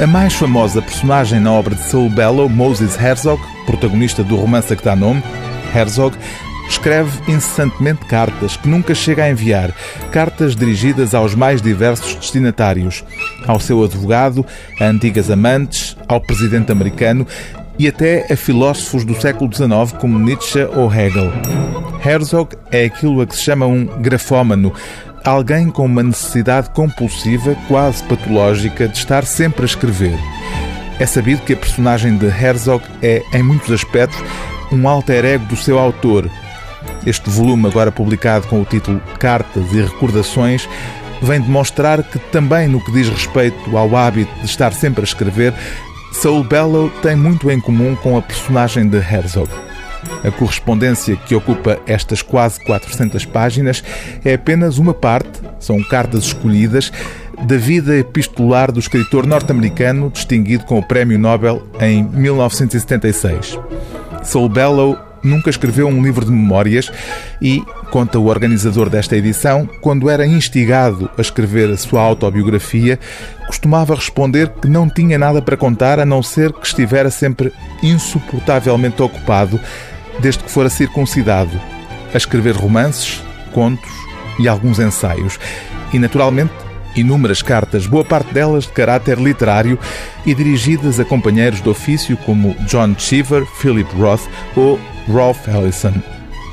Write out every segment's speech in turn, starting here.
A mais famosa personagem na obra de Saul Bellow, Moses Herzog, protagonista do romance a que dá nome, Herzog, escreve incessantemente cartas que nunca chega a enviar, cartas dirigidas aos mais diversos destinatários, ao seu advogado, a antigas amantes, ao presidente americano e até a filósofos do século XIX como Nietzsche ou Hegel. Herzog é aquilo a que se chama um grafómano, alguém com uma necessidade compulsiva, quase patológica, de estar sempre a escrever. É sabido que a personagem de Herzog é, em muitos aspectos, um alter ego do seu autor. Este volume, agora publicado com o título Cartas e Recordações, vem demonstrar que também no que diz respeito ao hábito de estar sempre a escrever, Saul Bellow tem muito em comum com a personagem de Herzog. A correspondência que ocupa estas quase 400 páginas é apenas uma parte, são cartas escolhidas, da vida epistolar do escritor norte-americano distinguido com o Prémio Nobel em 1976. Saul Bellow nunca escreveu um livro de memórias e, conta o organizador desta edição, quando era instigado a escrever a sua autobiografia, costumava responder que não tinha nada para contar a não ser que estivera sempre insuportavelmente ocupado desde que fora circuncidado, a escrever romances, contos e alguns ensaios. E, naturalmente, inúmeras cartas, boa parte delas de caráter literário e dirigidas a companheiros de ofício como John Cheever, Philip Roth ou Ralph Ellison.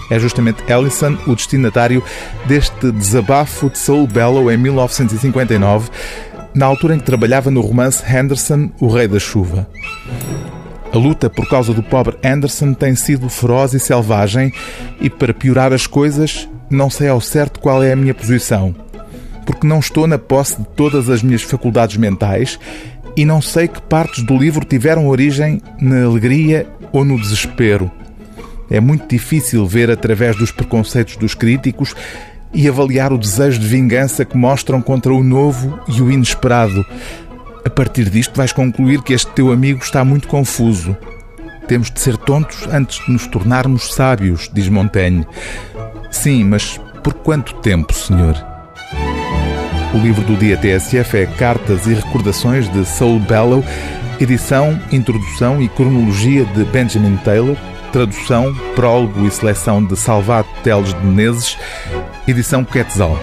É justamente Ellison o destinatário deste desabafo de Saul Bellow em 1959, na altura em que trabalhava no romance Henderson, O Rei da Chuva. A luta por causa do pobre Anderson tem sido feroz e selvagem, e para piorar as coisas, não sei ao certo qual é a minha posição. Porque não estou na posse de todas as minhas faculdades mentais e não sei que partes do livro tiveram origem na alegria ou no desespero. É muito difícil ver através dos preconceitos dos críticos e avaliar o desejo de vingança que mostram contra o novo e o inesperado, a partir disto, vais concluir que este teu amigo está muito confuso. Temos de ser tontos antes de nos tornarmos sábios, diz Montaigne. Sim, mas por quanto tempo, senhor? O livro do dia TSF é Cartas e Recordações de Saul Bellow, edição, introdução e cronologia de Benjamin Taylor, tradução, prólogo e seleção de Salvat Teles de Menezes, edição Quetzal.